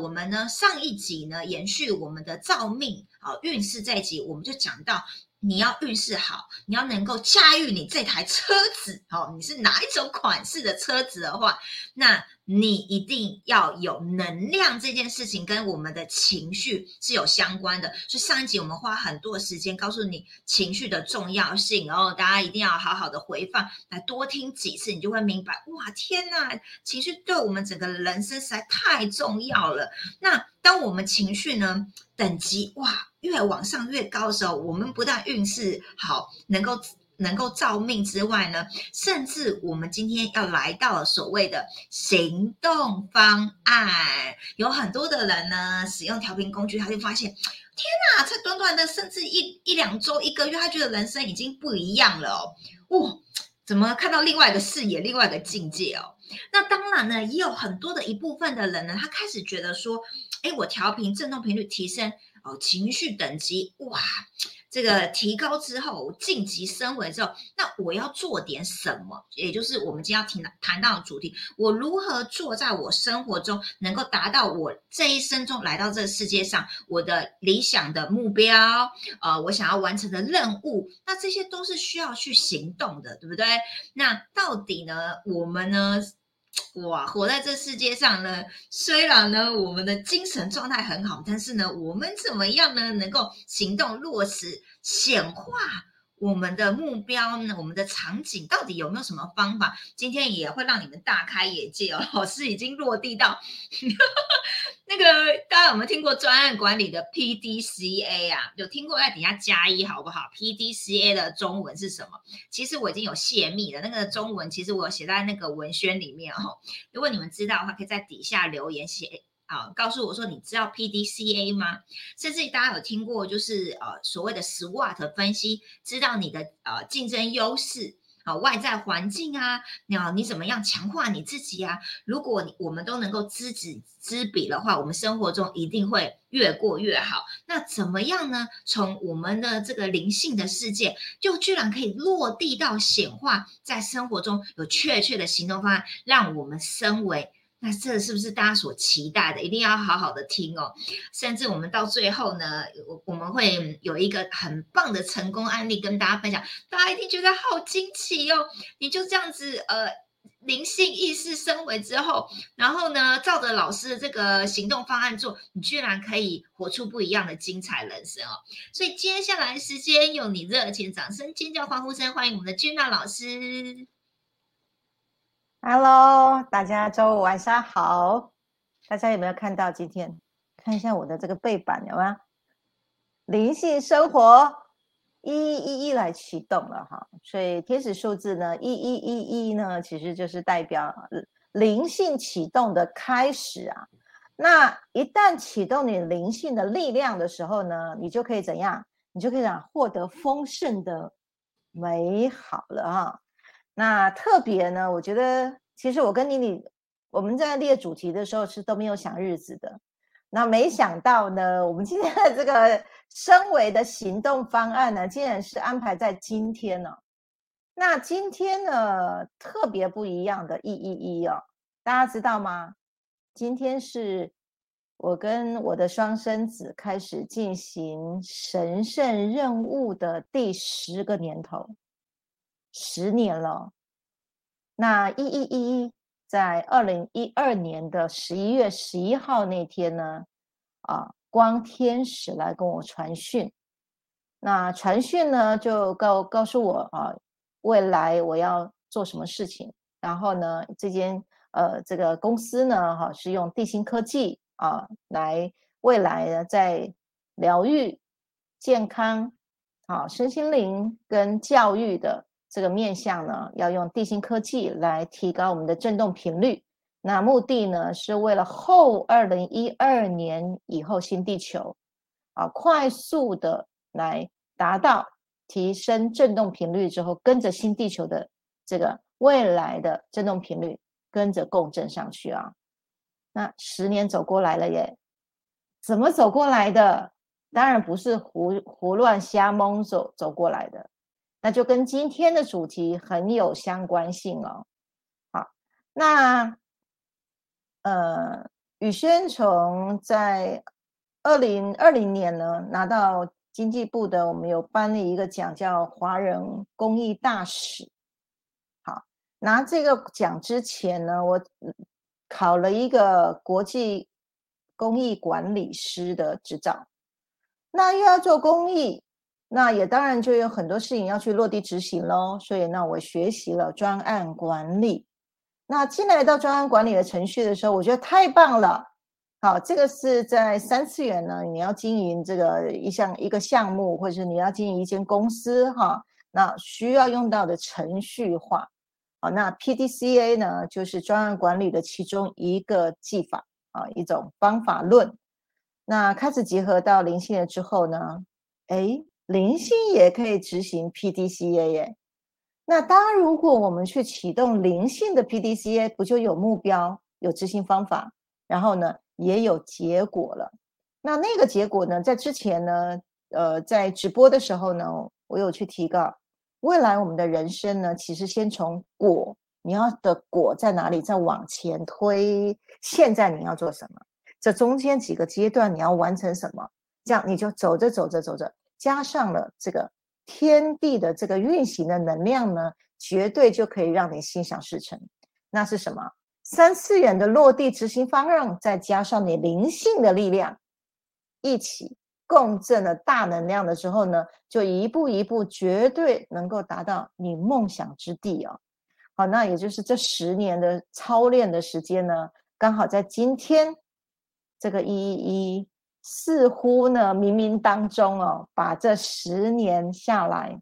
我们呢上一集呢延续我们的造命啊运势这一集，我们就讲到。你要运势好，你要能够驾驭你这台车子，哦，你是哪一种款式的车子的话，那你一定要有能量。这件事情跟我们的情绪是有相关的。所以上一集我们花很多时间告诉你情绪的重要性，然后大家一定要好好的回放，来多听几次，你就会明白。哇，天呐，情绪对我们整个人生实在太重要了。那当我们情绪呢等级哇？越往上越高的时候，我们不但运势好，能够能够造命之外呢，甚至我们今天要来到所谓的行动方案，有很多的人呢使用调频工具，他就发现，天哪，才短短的甚至一一两周、一个月，他觉得人生已经不一样了哦，哇，怎么看到另外一个视野、另外一个境界哦？那当然呢，也有很多的一部分的人呢，他开始觉得说，哎，我调频振动频率提升。哦，情绪等级哇，这个提高之后晋级升维之后，那我要做点什么？也就是我们今天要谈谈到的主题，我如何做在我生活中能够达到我这一生中来到这个世界上我的理想的目标？呃，我想要完成的任务，那这些都是需要去行动的，对不对？那到底呢，我们呢？哇，活在这世界上呢，虽然呢我们的精神状态很好，但是呢，我们怎么样呢？能够行动落实显化？我们的目标呢？我们的场景到底有没有什么方法？今天也会让你们大开眼界哦。老师已经落地到那个，大家有没有听过专案管理的 P D C A 啊？有听过在底下加一好不好？P D C A 的中文是什么？其实我已经有泄密了，那个中文其实我写在那个文宣里面哦。如果你们知道的话，可以在底下留言写。啊，告诉我说，你知道 P D C A 吗？甚至大家有听过，就是呃所谓的 SWOT 分析，知道你的呃竞争优势外在环境啊，那你怎么样强化你自己啊？如果你我们都能够知己知彼的话，我们生活中一定会越过越好。那怎么样呢？从我们的这个灵性的世界，就居然可以落地到显化，在生活中有确切的行动方案，让我们身为。那这是不是大家所期待的？一定要好好的听哦。甚至我们到最后呢，我我们会有一个很棒的成功案例跟大家分享，大家一定觉得好惊奇哦。你就这样子呃，灵性意识升维之后，然后呢，照着老师的这个行动方案做，你居然可以活出不一样的精彩人生哦。所以接下来时间用你热情掌声、尖叫、欢呼声，欢迎我们的君娜老师。Hello，大家周五晚上好。大家有没有看到今天？看一下我的这个背板有吗？灵性生活一一一来启动了哈。所以天使数字呢，一一一一呢，其实就是代表灵性启动的开始啊。那一旦启动你灵性的力量的时候呢，你就可以怎样？你就可以讲获得丰盛的美好了哈。那特别呢？我觉得其实我跟妮妮我们在列主题的时候是都没有想日子的。那没想到呢，我们今天的这个升维的行动方案呢，竟然是安排在今天呢。那今天呢，特别不一样的一一一哦，大家知道吗？今天是我跟我的双生子开始进行神圣任务的第十个年头。十年了，那一一一在二零一二年的十一月十一号那天呢，啊，光天使来跟我传讯，那传讯呢就告告诉我啊，未来我要做什么事情，然后呢，这间呃这个公司呢，哈是用地心科技啊来未来呢在疗愈、健康、啊身心灵跟教育的。这个面向呢，要用地心科技来提高我们的振动频率。那目的呢，是为了后二零一二年以后新地球，啊，快速的来达到提升振动频率之后，跟着新地球的这个未来的振动频率跟着共振上去啊。那十年走过来了耶，怎么走过来的？当然不是胡胡乱瞎蒙走走过来的。那就跟今天的主题很有相关性哦。好，那呃，宇轩从在二零二零年呢拿到经济部的，我们有颁了一个奖，叫华人公益大使。好，拿这个奖之前呢，我考了一个国际公益管理师的执照。那又要做公益，那也当然就有很多事情要去落地执行喽。所以，那我学习了专案管理。那进来到专案管理的程序的时候，我觉得太棒了。好，这个是在三次元呢，你要经营这个一项一个项目，或者是你要经营一间公司哈，那需要用到的程序化。好，那 P D C A 呢，就是专案管理的其中一个技法啊，一种方法论。那开始结合到灵性了之后呢，哎，灵性也可以执行 P D C A 耶。那当然，如果我们去启动灵性的 P D C A，不就有目标、有执行方法，然后呢，也有结果了。那那个结果呢，在之前呢，呃，在直播的时候呢，我有去提告，未来我们的人生呢，其实先从果，你要的果在哪里，再往前推，现在你要做什么？这中间几个阶段你要完成什么？这样你就走着走着走着，加上了这个。天地的这个运行的能量呢，绝对就可以让你心想事成。那是什么？三次元的落地执行方案，再加上你灵性的力量，一起共振了大能量的时候呢，就一步一步，绝对能够达到你梦想之地哦。好，那也就是这十年的操练的时间呢，刚好在今天这个一一一。似乎呢，冥冥当中哦，把这十年下来，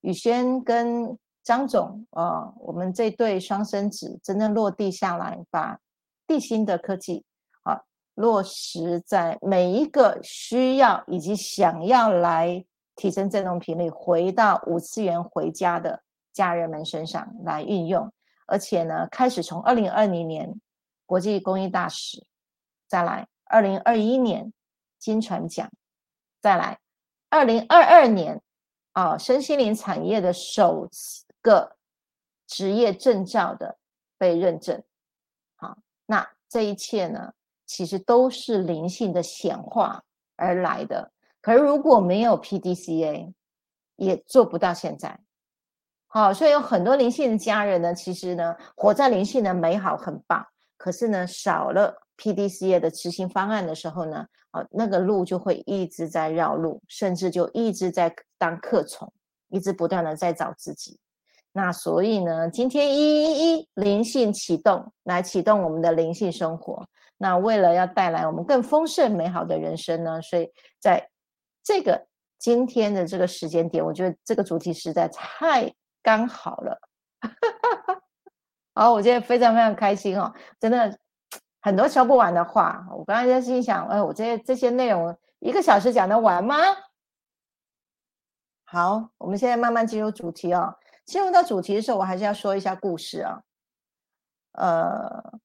宇轩跟张总啊，我们这对双生子真正落地下来，把地心的科技啊落实在每一个需要以及想要来提升振动频率、回到五次元回家的家人们身上来运用，而且呢，开始从二零二零年国际公益大使，再来二零二一年。金船奖，再来，二零二二年啊，身心灵产业的首个职业证照的被认证。好，那这一切呢，其实都是灵性的显化而来的。可是如果没有 P D C A，也做不到现在。好，所以有很多灵性的家人呢，其实呢，活在灵性的美好很棒，可是呢，少了 P D C A 的执行方案的时候呢。啊，那个路就会一直在绕路，甚至就一直在当客从，一直不断的在找自己。那所以呢，今天一一一灵性启动，来启动我们的灵性生活。那为了要带来我们更丰盛美好的人生呢，所以在这个今天的这个时间点，我觉得这个主题实在太刚好了。好，我今天非常非常开心哦，真的。很多说不完的话，我刚才在心想，哎，我这这些内容一个小时讲得完吗？好，我们现在慢慢进入主题哦。进入到主题的时候，我还是要说一下故事啊。呃，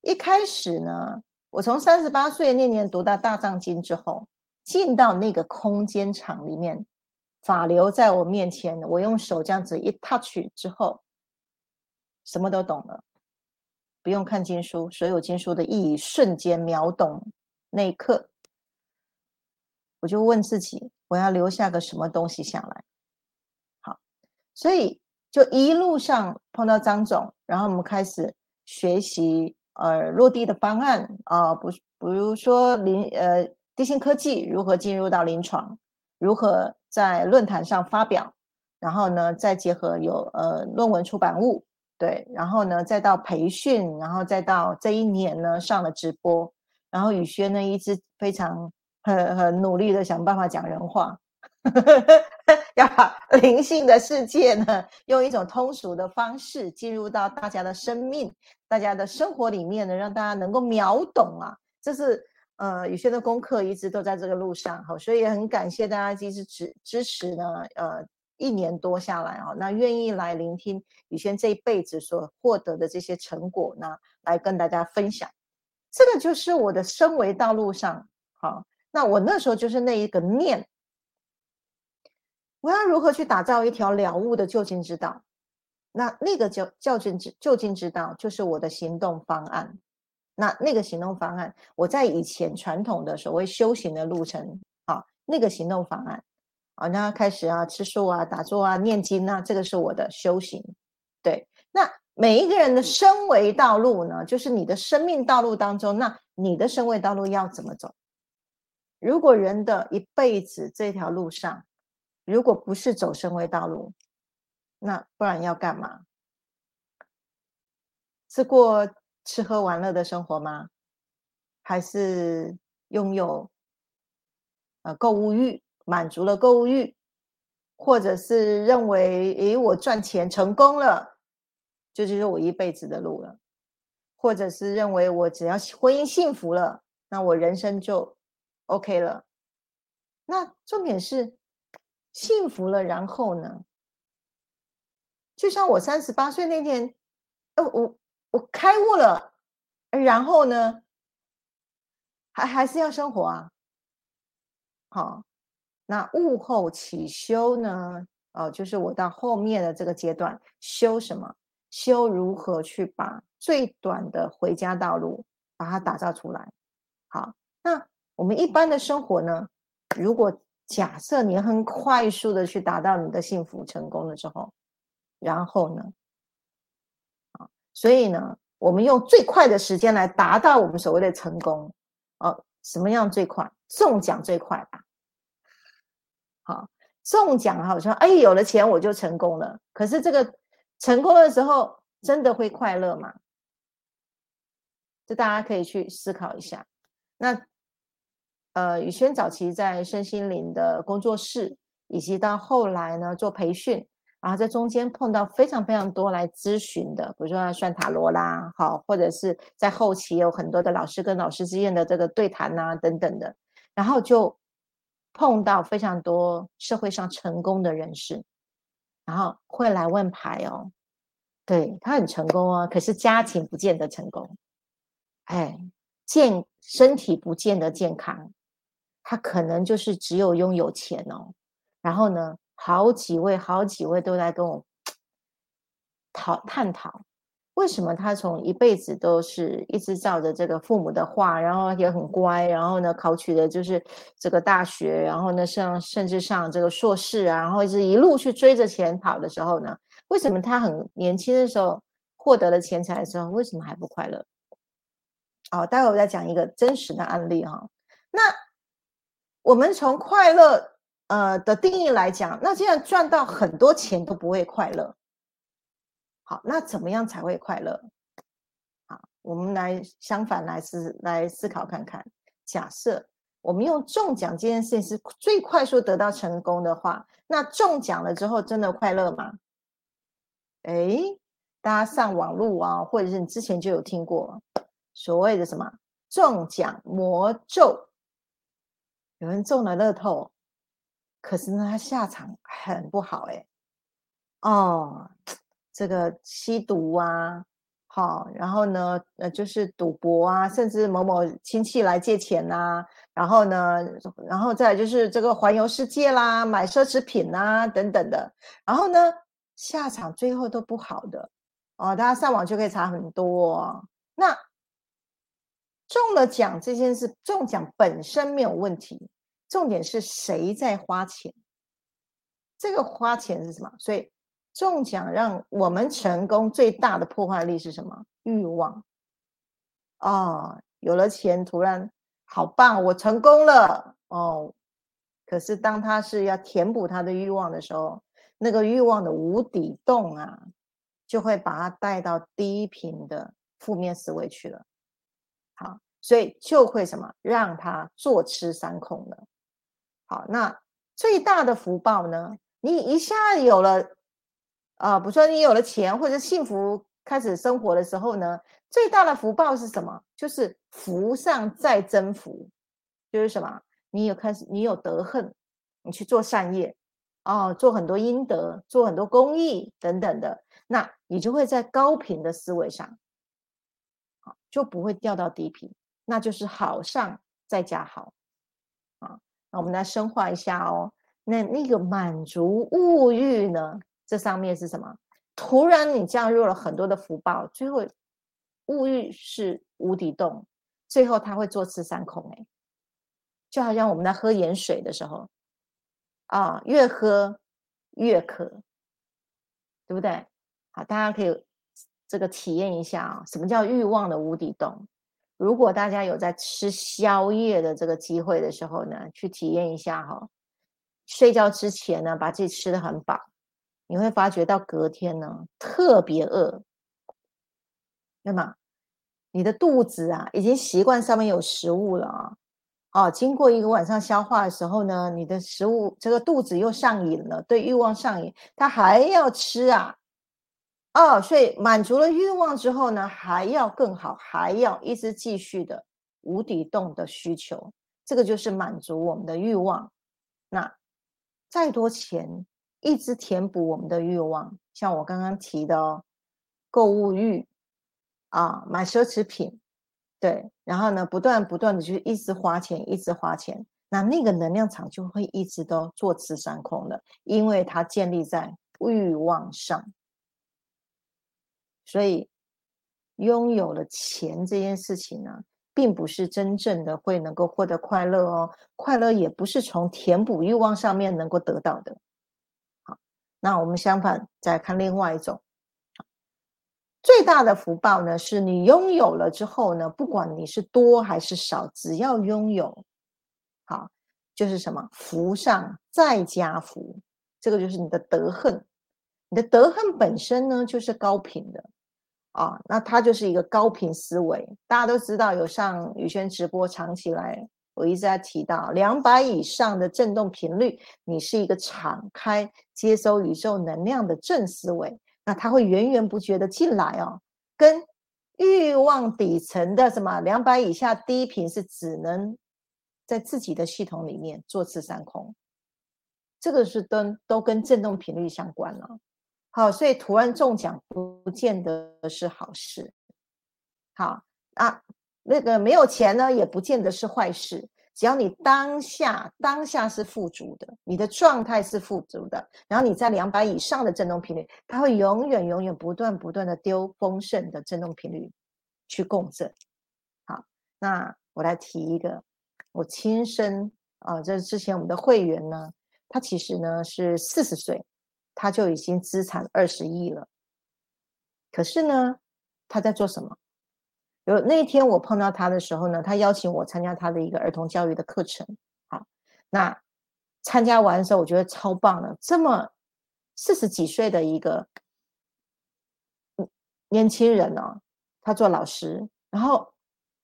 一开始呢，我从三十八岁那年读到大藏经之后，进到那个空间场里面，法流在我面前，我用手这样子一 touch 之后，什么都懂了。不用看经书，所有经书的意义瞬间秒懂。那一刻，我就问自己：我要留下个什么东西下来？好，所以就一路上碰到张总，然后我们开始学习呃落地的方案啊，不，比如说临呃地心科技如何进入到临床，如何在论坛上发表，然后呢再结合有呃论文出版物。对，然后呢，再到培训，然后再到这一年呢上了直播，然后宇轩呢一直非常很很努力的想办法讲人话，要把 灵性的世界呢用一种通俗的方式进入到大家的生命、大家的生活里面呢，让大家能够秒懂啊。这是呃宇轩的功课，一直都在这个路上，好，所以也很感谢大家一直支支持呢，呃。一年多下来啊，那愿意来聆听宇轩这一辈子所获得的这些成果呢，来跟大家分享。这个就是我的升维道路上，好，那我那时候就是那一个念，我要如何去打造一条了悟的就近之道？那那个叫就近之就近之道，就是我的行动方案。那那个行动方案，我在以前传统的所谓修行的路程啊，那个行动方案啊，那开始啊吃素啊、打坐啊、念经啊，这个是我的修行。对，那每一个人的升维道路呢，就是你的生命道路当中，那你的升维道路要怎么走？如果人的一辈子这条路上，如果不是走升维道路，那不然要干嘛？是过吃喝玩乐的生活吗？还是拥有呃购物欲，满足了购物欲，或者是认为诶我赚钱成功了，这就是我一辈子的路了，或者是认为我只要婚姻幸福了，那我人生就 OK 了。那重点是幸福了，然后呢？就像我三十八岁那天，呃我。我开悟了，然后呢，还还是要生活啊。好，那悟后起修呢？哦，就是我到后面的这个阶段，修什么？修如何去把最短的回家道路把它打造出来？好，那我们一般的生活呢？如果假设你很快速的去达到你的幸福成功了之后，然后呢？啊所以呢，我们用最快的时间来达到我们所谓的成功，哦，什么样最快？中奖最快吧。啊，中奖好像哎，有了钱我就成功了。可是这个成功的时候，真的会快乐吗？这大家可以去思考一下。那呃，宇轩早期在身心灵的工作室，以及到后来呢做培训。然后在中间碰到非常非常多来咨询的，比如说算塔罗啦，好，或者是在后期有很多的老师跟老师之间的这个对谈呐等等的，然后就碰到非常多社会上成功的人士，然后会来问牌哦，对他很成功啊，可是家庭不见得成功，哎，健身体不见得健康，他可能就是只有拥有钱哦，然后呢？好几位，好几位都在跟我 讨探讨，为什么他从一辈子都是一直照着这个父母的话，然后也很乖，然后呢考取的就是这个大学，然后呢上甚至上这个硕士啊，然后是一路去追着钱跑的时候呢，为什么他很年轻的时候获得了钱财的时候，为什么还不快乐？好，待会我再讲一个真实的案例哈。那我们从快乐。呃的定义来讲，那既然赚到很多钱都不会快乐，好，那怎么样才会快乐？好，我们来相反来思来思考看看。假设我们用中奖这件事情是最快速得到成功的话，那中奖了之后真的快乐吗？哎，大家上网路啊，或者是你之前就有听过所谓的什么中奖魔咒，有人中了乐透。可是呢，他下场很不好哎，哦，这个吸毒啊，好，然后呢，呃，就是赌博啊，甚至某某亲戚来借钱呐，然后呢，然后再就是这个环游世界啦，买奢侈品啊等等的，然后呢，下场最后都不好的哦，大家上网就可以查很多。那中了奖这件事，中奖本身没有问题。重点是谁在花钱？这个花钱是什么？所以中奖让我们成功最大的破坏力是什么？欲望。哦，有了钱，突然好棒，我成功了哦。可是当他是要填补他的欲望的时候，那个欲望的无底洞啊，就会把他带到低频的负面思维去了。好，所以就会什么？让他坐吃山空了。好，那最大的福报呢？你一下有了，啊，比如说你有了钱或者幸福开始生活的时候呢，最大的福报是什么？就是福上再增福，就是什么？你有开始，你有德恨，你去做善业，哦，做很多阴德，做很多公益等等的，那你就会在高频的思维上，好，就不会掉到低频，那就是好上再加好。那我们来深化一下哦。那那个满足物欲呢？这上面是什么？突然你降入了很多的福报，最后物欲是无底洞，最后他会坐吃山空。哎，就好像我们在喝盐水的时候，啊，越喝越渴，对不对？好，大家可以这个体验一下啊，什么叫欲望的无底洞？如果大家有在吃宵夜的这个机会的时候呢，去体验一下哈。睡觉之前呢，把自己吃的很饱，你会发觉到隔天呢特别饿，对吗？你的肚子啊已经习惯上面有食物了啊，哦，经过一个晚上消化的时候呢，你的食物这个肚子又上瘾了，对欲望上瘾，他还要吃啊。哦，所以满足了欲望之后呢，还要更好，还要一直继续的无底洞的需求，这个就是满足我们的欲望。那再多钱，一直填补我们的欲望，像我刚刚提的哦，购物欲啊，买奢侈品，对，然后呢，不断不断的就一直花钱，一直花钱，那那个能量场就会一直都坐吃山空的，因为它建立在欲望上。所以，拥有了钱这件事情呢，并不是真正的会能够获得快乐哦。快乐也不是从填补欲望上面能够得到的。那我们相反再看另外一种，最大的福报呢，是你拥有了之后呢，不管你是多还是少，只要拥有，好，就是什么福上再加福，这个就是你的德恨。你的德恨本身呢，就是高频的。啊，那它就是一个高频思维。大家都知道，有上宇轩直播长期来，我一直在提到两百以上的振动频率，你是一个敞开接收宇宙能量的正思维，那它会源源不绝的进来哦。跟欲望底层的什么两百以下低频是只能在自己的系统里面坐吃山空，这个是都都跟振动频率相关了。好，所以突然中奖不见得是好事。好啊，那个没有钱呢，也不见得是坏事。只要你当下当下是富足的，你的状态是富足的，然后你在两百以上的振动频率，它会永远永远不断不断的丢丰盛的振动频率去共振。好，那我来提一个，我亲身啊，这之前我们的会员呢，他其实呢是四十岁。他就已经资产二十亿了，可是呢，他在做什么？有那一天我碰到他的时候呢，他邀请我参加他的一个儿童教育的课程。好，那参加完的时候，我觉得超棒的，这么四十几岁的一个年轻人哦，他做老师，然后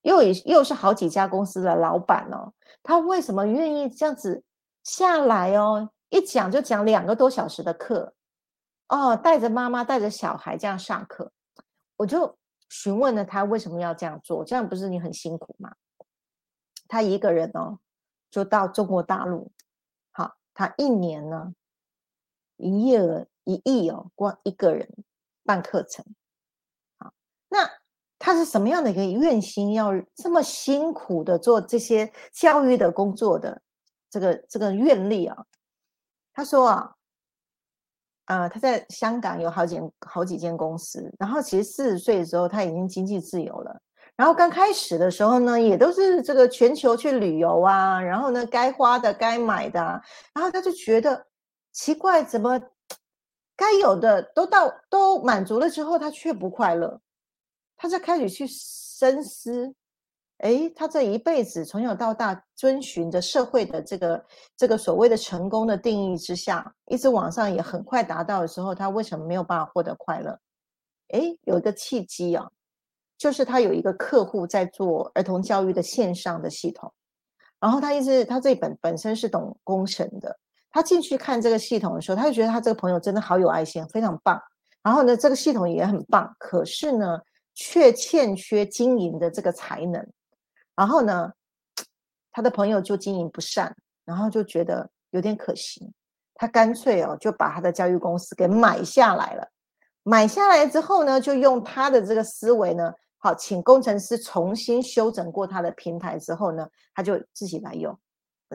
又也又是好几家公司的老板哦，他为什么愿意这样子下来哦？一讲就讲两个多小时的课，哦，带着妈妈带着小孩这样上课，我就询问了他为什么要这样做，这样不是你很辛苦吗？他一个人哦，就到中国大陆，好，他一年呢，营业额一亿哦，光一个人办课程，好，那他是什么样的一个愿心，要这么辛苦的做这些教育的工作的这个这个愿力啊？他说啊，呃，他在香港有好几好几间公司，然后其实四十岁的时候他已经经济自由了，然后刚开始的时候呢，也都是这个全球去旅游啊，然后呢，该花的该买的，然后他就觉得奇怪，怎么该有的都到都满足了之后，他却不快乐，他就开始去深思。哎，他这一辈子从小到大遵循着社会的这个这个所谓的成功的定义之下，一直往上也很快达到的时候，他为什么没有办法获得快乐？哎，有一个契机啊，就是他有一个客户在做儿童教育的线上的系统，然后他一直他这本本身是懂工程的，他进去看这个系统的时候，他就觉得他这个朋友真的好有爱心，非常棒。然后呢，这个系统也很棒，可是呢，却欠缺经营的这个才能。然后呢，他的朋友就经营不善，然后就觉得有点可惜，他干脆哦就把他的教育公司给买下来了。买下来之后呢，就用他的这个思维呢，好，请工程师重新修整过他的平台之后呢，他就自己来用。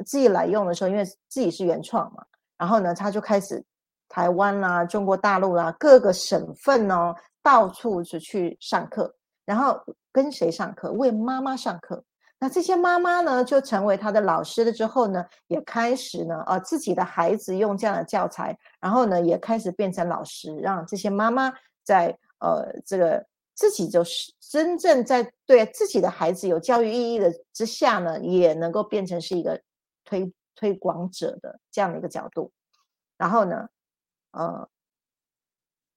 自己来用的时候，因为自己是原创嘛，然后呢，他就开始台湾啦、中国大陆啦各个省份哦，到处是去上课。然后跟谁上课？为妈妈上课。那这些妈妈呢，就成为他的老师了。之后呢，也开始呢，呃，自己的孩子用这样的教材，然后呢，也开始变成老师，让这些妈妈在呃这个自己就是真正在对自己的孩子有教育意义的之下呢，也能够变成是一个推推广者的这样的一个角度。然后呢，呃，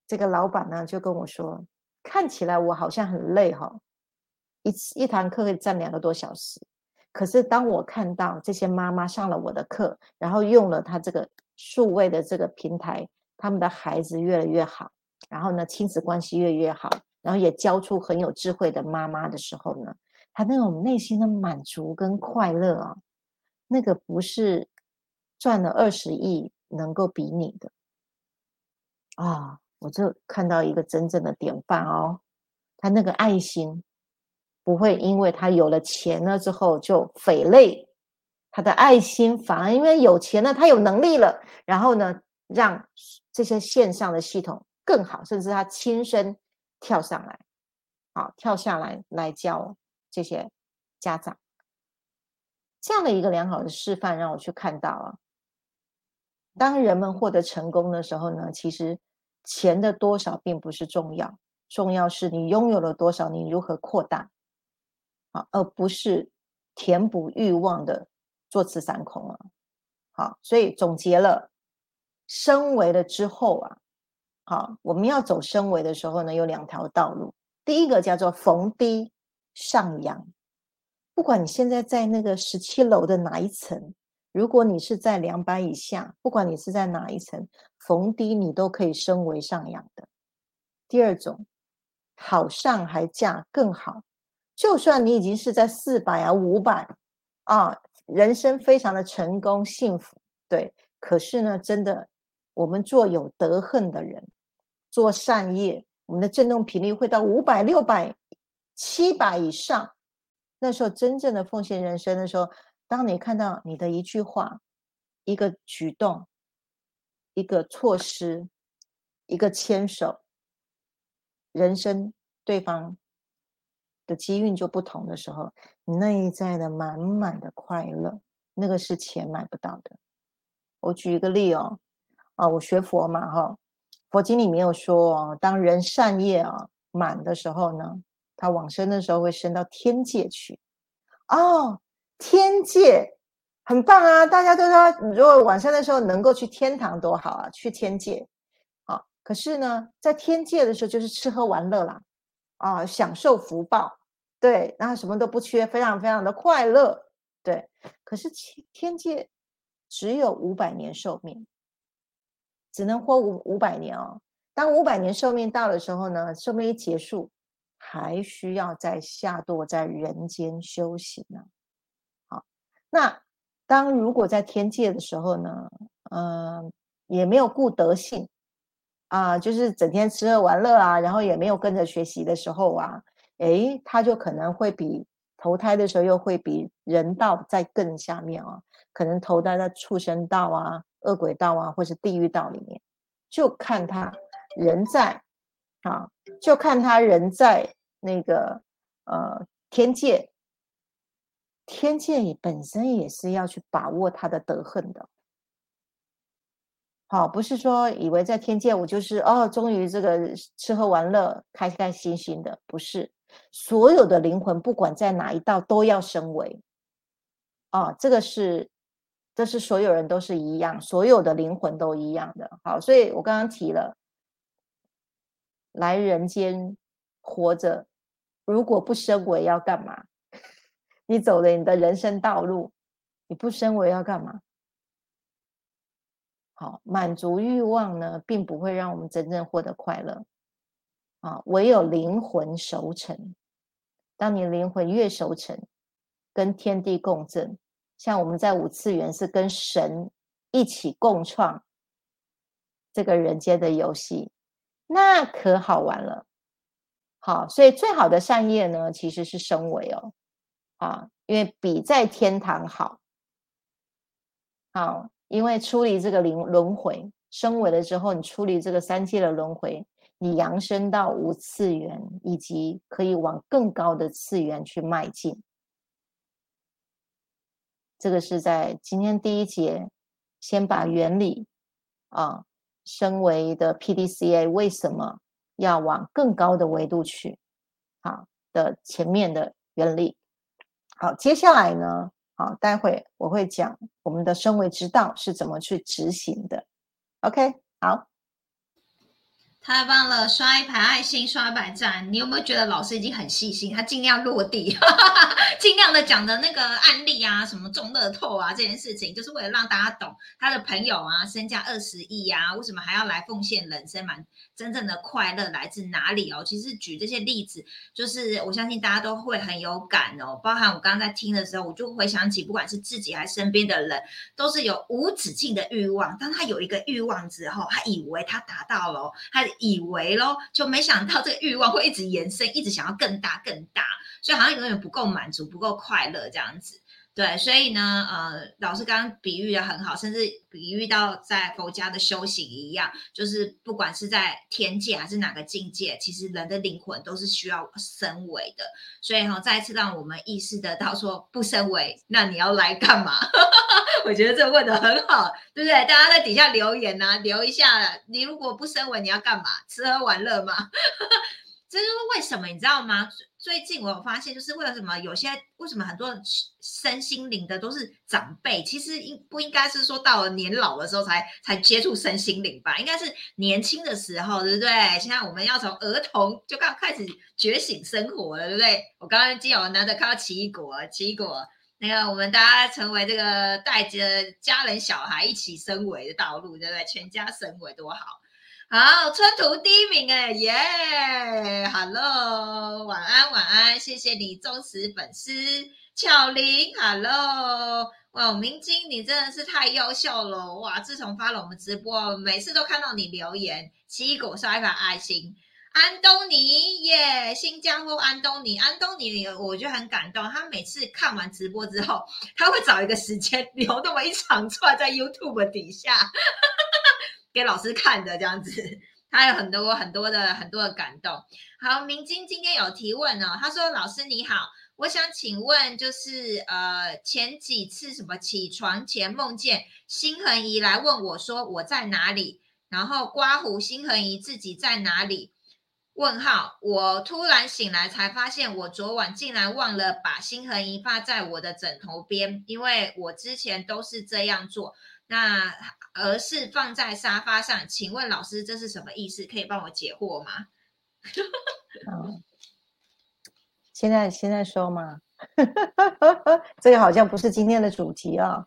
这个老板呢就跟我说，看起来我好像很累哈。一次一堂课可以占两个多小时，可是当我看到这些妈妈上了我的课，然后用了他这个数位的这个平台，他们的孩子越来越好，然后呢亲子关系越来越好，然后也教出很有智慧的妈妈的时候呢，他那种内心的满足跟快乐啊，那个不是赚了二十亿能够比拟的啊！我就看到一个真正的典范哦，他那个爱心。不会因为他有了钱了之后就匪类，他的爱心反而因为有钱了，他有能力了，然后呢，让这些线上的系统更好，甚至他亲身跳上来，好跳下来来教这些家长，这样的一个良好的示范，让我去看到啊，当人们获得成功的时候呢，其实钱的多少并不是重要，重要是你拥有了多少，你如何扩大。啊，而不是填补欲望的坐吃山空啊！好，所以总结了，升维了之后啊，好，我们要走升维的时候呢，有两条道路。第一个叫做逢低上扬，不管你现在在那个十七楼的哪一层，如果你是在两百以下，不管你是在哪一层，逢低你都可以升维上扬的。第二种，好上还价更好。就算你已经是在四百啊、五百啊，人生非常的成功幸福，对。可是呢，真的，我们做有德恨的人，做善业，我们的振动频率会到五百、六百、七百以上。那时候真正的奉献人生的时候，当你看到你的一句话、一个举动、一个措施、一个牵手，人生对方。的机运就不同的时候，内在的满满的快乐，那个是钱买不到的。我举一个例哦，啊，我学佛嘛哈，佛经里面有说哦，当人善业啊满的时候呢，他往生的时候会升到天界去。哦，天界很棒啊，大家都说，如果往生的时候能够去天堂多好啊，去天界。好，可是呢，在天界的时候就是吃喝玩乐啦。啊，享受福报，对，然后什么都不缺，非常非常的快乐，对。可是天天界只有五百年寿命，只能活五五百年哦。当五百年寿命到的时候呢，寿命一结束，还需要再下堕在人间修行呢。好，那当如果在天界的时候呢，嗯，也没有顾德性。啊，就是整天吃喝玩乐啊，然后也没有跟着学习的时候啊，诶，他就可能会比投胎的时候又会比人道在更下面啊，可能投胎在畜生道啊、恶鬼道啊，或是地狱道里面，就看他人在啊，就看他人在那个呃天界，天界本身也是要去把握他的德恨的。好，不是说以为在天界我就是哦，终于这个吃喝玩乐，开开心心的，不是所有的灵魂，不管在哪一道都要升维。哦，这个是，这是所有人都是一样，所有的灵魂都一样的。好，所以我刚刚提了，来人间活着，如果不升维要干嘛？你走了你的人生道路，你不升维要干嘛？好，满足欲望呢，并不会让我们真正获得快乐。啊，唯有灵魂熟成。当你灵魂越熟成，跟天地共振，像我们在五次元是跟神一起共创这个人间的游戏，那可好玩了。好，所以最好的善业呢，其实是升维哦。啊，因为比在天堂好。好。因为处理这个灵轮回升维了之后，你处理这个三界的轮回，你扬升到无次元，以及可以往更高的次元去迈进。这个是在今天第一节，先把原理啊，升维的 PDCA 为什么要往更高的维度去？好的，前面的原理。好，接下来呢？好，待会我会讲我们的升维之道是怎么去执行的。OK，好。太棒了！刷一排爱心，刷一排赞。你有没有觉得老师已经很细心？他尽量落地，尽量的讲的那个案例啊，什么中乐透啊这件事情，就是为了让大家懂他的朋友啊，身价二十亿啊，为什么还要来奉献人生？满真正的快乐来自哪里哦？其实举这些例子，就是我相信大家都会很有感哦。包含我刚刚在听的时候，我就回想起，不管是自己还是身边的人，都是有无止境的欲望。当他有一个欲望之后，他以为他达到了，他。以为咯，就没想到这个欲望会一直延伸，一直想要更大更大，所以好像永远不够满足，不够快乐这样子。对，所以呢，呃，老师刚刚比喻的很好，甚至比喻到在佛家的修行一样，就是不管是在天界还是哪个境界，其实人的灵魂都是需要升维的。所以哈，再一次让我们意识得到，说不升维，那你要来干嘛？我觉得这问的很好，对不对？大家在底下留言呐，留一下，你如果不升维，你要干嘛？吃喝玩乐吗？这就是为什么，你知道吗？最近我有发现，就是为了什么？有些为什么很多身心灵的都是长辈？其实应不应该是说到了年老的时候才才接触身心灵吧？应该是年轻的时候，对不对？现在我们要从儿童就刚开始觉醒生活了，对不对？我刚刚记得我难得看到奇异果，奇异果那个我们大家成为这个带着家人小孩一起升维的道路，对不对？全家升维多好。好，春图第一名哎耶，Hello，晚安晚安，谢谢你忠实粉丝巧玲，Hello，哇，明晶你真的是太优秀了哇！自从发了我们直播，每次都看到你留言，奇异果刷一排爱心，安东尼耶，新加坡安东尼，安东尼我就很感动，他每次看完直播之后，他会找一个时间留那么一长串在 YouTube 底下。给老师看的这样子，他有很多很多的很多的感动。好，明晶今天有提问哦，他说：“老师你好，我想请问，就是呃前几次什么起床前梦见心恒仪来问我说我在哪里，然后刮胡心恒仪自己在哪里？问号，我突然醒来才发现我昨晚竟然忘了把心恒仪放在我的枕头边，因为我之前都是这样做。”那而是放在沙发上，请问老师这是什么意思？可以帮我解惑吗？嗯，现在现在说吗？这个好像不是今天的主题啊。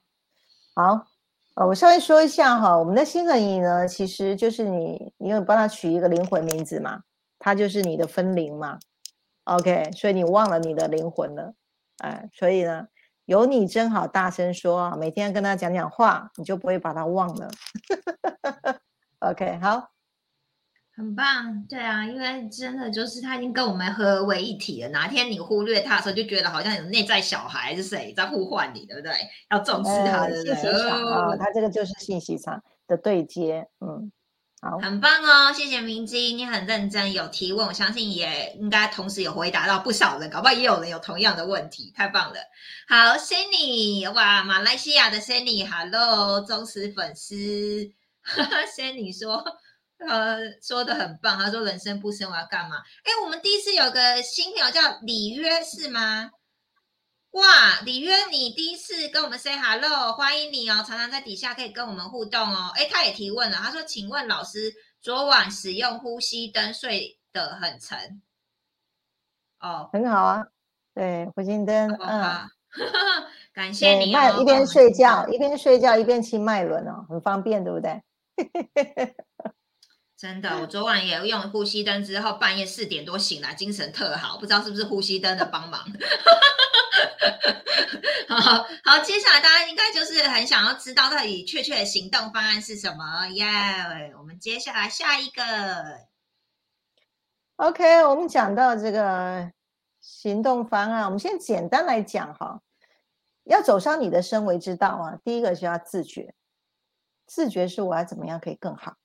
好，呃，我稍微说一下哈，我们的心恒仪呢，其实就是你，你有帮他取一个灵魂名字嘛，它就是你的分灵嘛。OK，所以你忘了你的灵魂了，哎，所以呢。有你真好，大声说啊！每天跟他讲讲话，你就不会把他忘了。OK，好，很棒。对啊，因为真的就是他已经跟我们合为一体了。哪天你忽略他的时候，就觉得好像有内在小孩是谁在呼唤你，对不对？要重视他的信息场啊，他这个就是信息场的对接，嗯。很棒哦，谢谢明基，你很认真，有提问，我相信也应该同时有回答到不少人，搞不好也有人有同样的问题，太棒了。好，Sunny，哇，马来西亚的 Sunny，Hello，忠实粉丝，Sunny 说，呃，说的很棒，他说人生不生我要干嘛？哎，我们第一次有个新朋友叫李约是吗？哇，李约，你第一次跟我们 say hello，欢迎你哦！常常在底下可以跟我们互动哦。哎，他也提问了，他说：“请问老师，昨晚使用呼吸灯睡得很沉？”哦，很好啊，对，呼吸灯，嗯，感谢你。脉一边睡觉一边睡觉一边清脉轮哦，很方便，对不对？真的，我昨晚也用呼吸灯，之后半夜四点多醒来，精神特好，不知道是不是呼吸灯的帮忙。好好，接下来大家应该就是很想要知道到底确切的行动方案是什么耶？我们接下来下一个，OK，我们讲到这个行动方案，我们先简单来讲哈，要走上你的身为之道啊，第一个就要自觉，自觉是我要怎么样可以更好。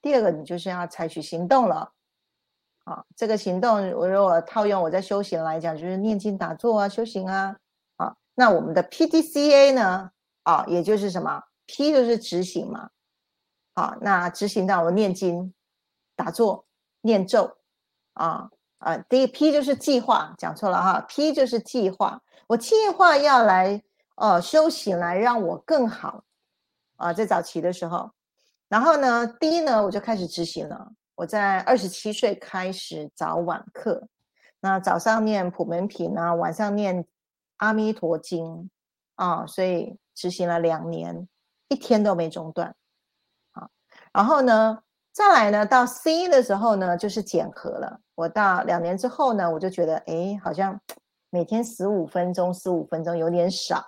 第二个你就是要采取行动了。啊，这个行动我如果套用我在修行来讲，就是念经打坐啊，修行啊。啊，那我们的 P D C A 呢？啊，也就是什么？P 就是执行嘛。啊，那执行到我念经、打坐、念咒啊啊。第一 P 就是计划，讲错了哈。P 就是计划，我计划要来呃修行，来让我更好啊。在早期的时候，然后呢，D 呢我就开始执行了。我在二十七岁开始早晚课，那早上念普门品啊，晚上念阿弥陀经啊，所以执行了两年，一天都没中断。好，然后呢，再来呢，到 C 的时候呢，就是减核了。我到两年之后呢，我就觉得，哎，好像每天十五分钟，十五分钟有点少，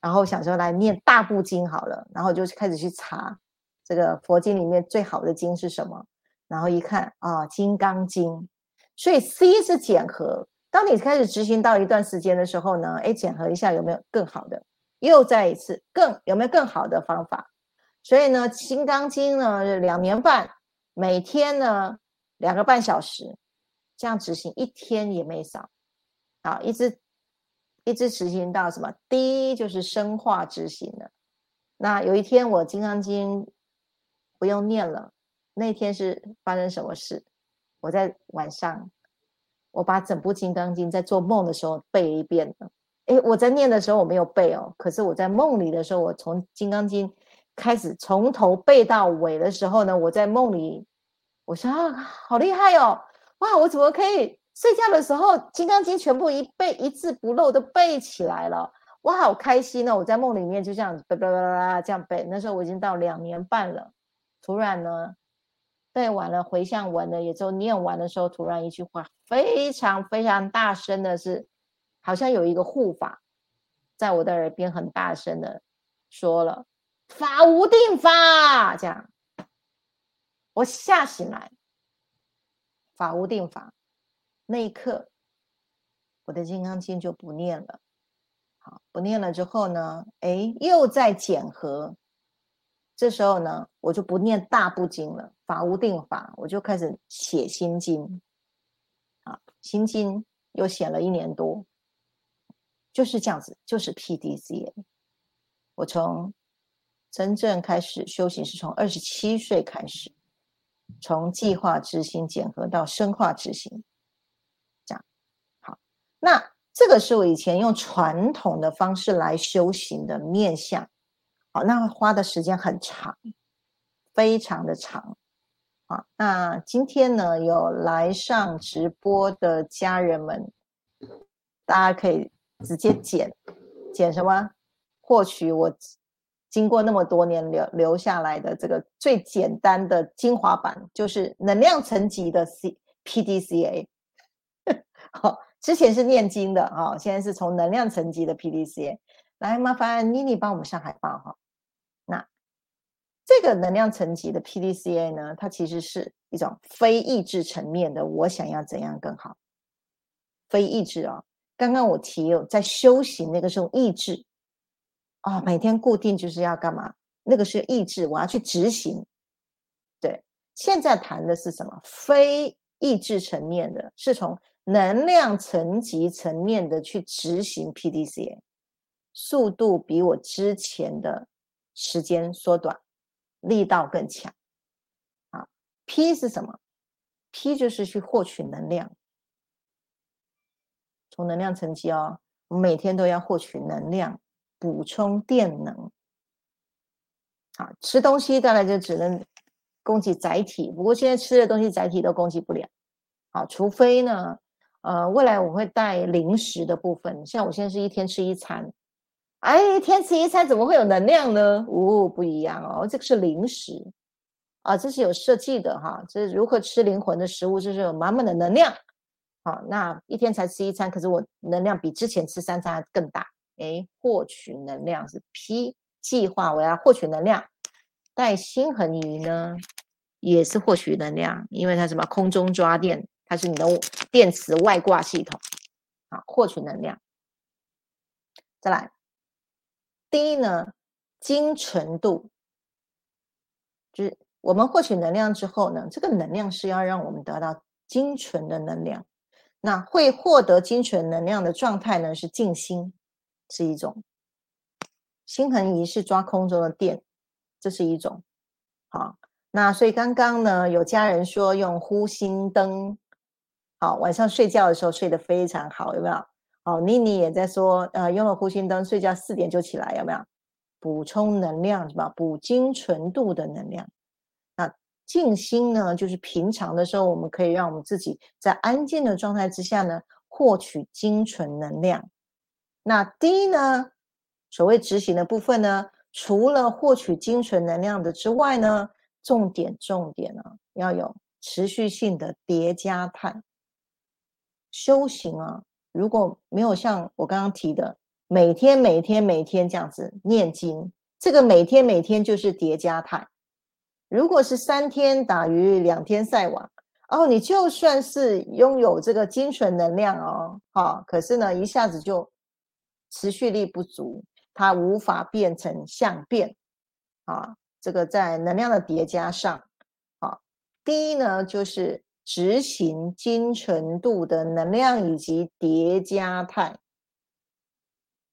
然后想说来念大部经好了，然后就开始去查这个佛经里面最好的经是什么。然后一看啊，《金刚经》，所以 C 是检核。当你开始执行到一段时间的时候呢，哎，检核一下有没有更好的，又再一次更有没有更好的方法。所以呢，《金刚经》呢，两年半，每天呢两个半小时，这样执行一天也没少。好，一直一直执行到什么？第一就是深化执行了。那有一天我《金刚经》不用念了。那天是发生什么事？我在晚上，我把整部《金刚经》在做梦的时候背一遍了。诶，我在念的时候我没有背哦，可是我在梦里的时候，我从《金刚经》开始从头背到尾的时候呢，我在梦里，我说啊，好厉害哦！哇，我怎么可以睡觉的时候《金刚经》全部一背一字不漏的背起来了？我好开心哦！我在梦里面就这样叭叭叭叭这样背。那时候我已经到两年半了，突然呢。背完了回向文的，也就念完的时候，突然一句话非常非常大声的是，好像有一个护法在我的耳边很大声的说了“法无定法”，这样我吓醒来，法无定法，那一刻我的金刚经就不念了。好，不念了之后呢，哎，又在检核。这时候呢，我就不念大部经了，法无定法，我就开始写心经。啊，心经又写了一年多，就是这样子，就是 P D C A。我从真正开始修行是从二十七岁开始，从计划执行减核到深化执行，这样。好，那这个是我以前用传统的方式来修行的面相。好，那花的时间很长，非常的长。好，那今天呢，有来上直播的家人们，大家可以直接剪剪什么？获取我经过那么多年留留下来的这个最简单的精华版，就是能量层级的 C P D C A。好，之前是念经的啊，现在是从能量层级的 P D C A。来，麻烦妮妮帮我们上海报哈。这个能量层级的 P D C A 呢，它其实是一种非意志层面的。我想要怎样更好？非意志啊，刚刚我提有在修行那个时候意志啊，每天固定就是要干嘛？那个是意志，我要去执行。对，现在谈的是什么？非意志层面的，是从能量层级层面的去执行 P D C A，速度比我之前的时间缩短。力道更强，啊，P 是什么？P 就是去获取能量，从能量层级哦，我们每天都要获取能量，补充电能。好，吃东西大概就只能供给载体，不过现在吃的东西载体都供给不了。好，除非呢，呃，未来我会带零食的部分，像我现在是一天吃一餐。哎，天吃一餐怎么会有能量呢？哦，不一样哦，这个是零食啊，这是有设计的哈。这是如何吃灵魂的食物，就是有满满的能量。好，那一天才吃一餐，可是我能量比之前吃三餐更大。哎，获取能量是 P 计划，我要获取能量。带心恒仪呢，也是获取能量，因为它什么空中抓电，它是你的电磁外挂系统。好，获取能量。再来。第一呢，精纯度就是我们获取能量之后呢，这个能量是要让我们得到精纯的能量。那会获得精纯能量的状态呢，是静心，是一种。心恒仪是抓空中的电，这是一种。好，那所以刚刚呢，有家人说用呼心灯，好，晚上睡觉的时候睡得非常好，有没有？好，妮妮也在说，呃，用了呼吸灯，睡觉四点就起来，有没有？补充能量是吧？补精纯度的能量。那静心呢，就是平常的时候，我们可以让我们自己在安静的状态之下呢，获取精纯能量。那第一呢，所谓执行的部分呢？除了获取精纯能量的之外呢，重点重点呢，要有持续性的叠加态修行啊。如果没有像我刚刚提的，每天每天每天这样子念经，这个每天每天就是叠加态。如果是三天打鱼两天晒网哦，你就算是拥有这个精纯能量哦，好，可是呢，一下子就持续力不足。它无法变成相变，啊，这个在能量的叠加上，啊，第一呢就是执行精纯度的能量以及叠加态，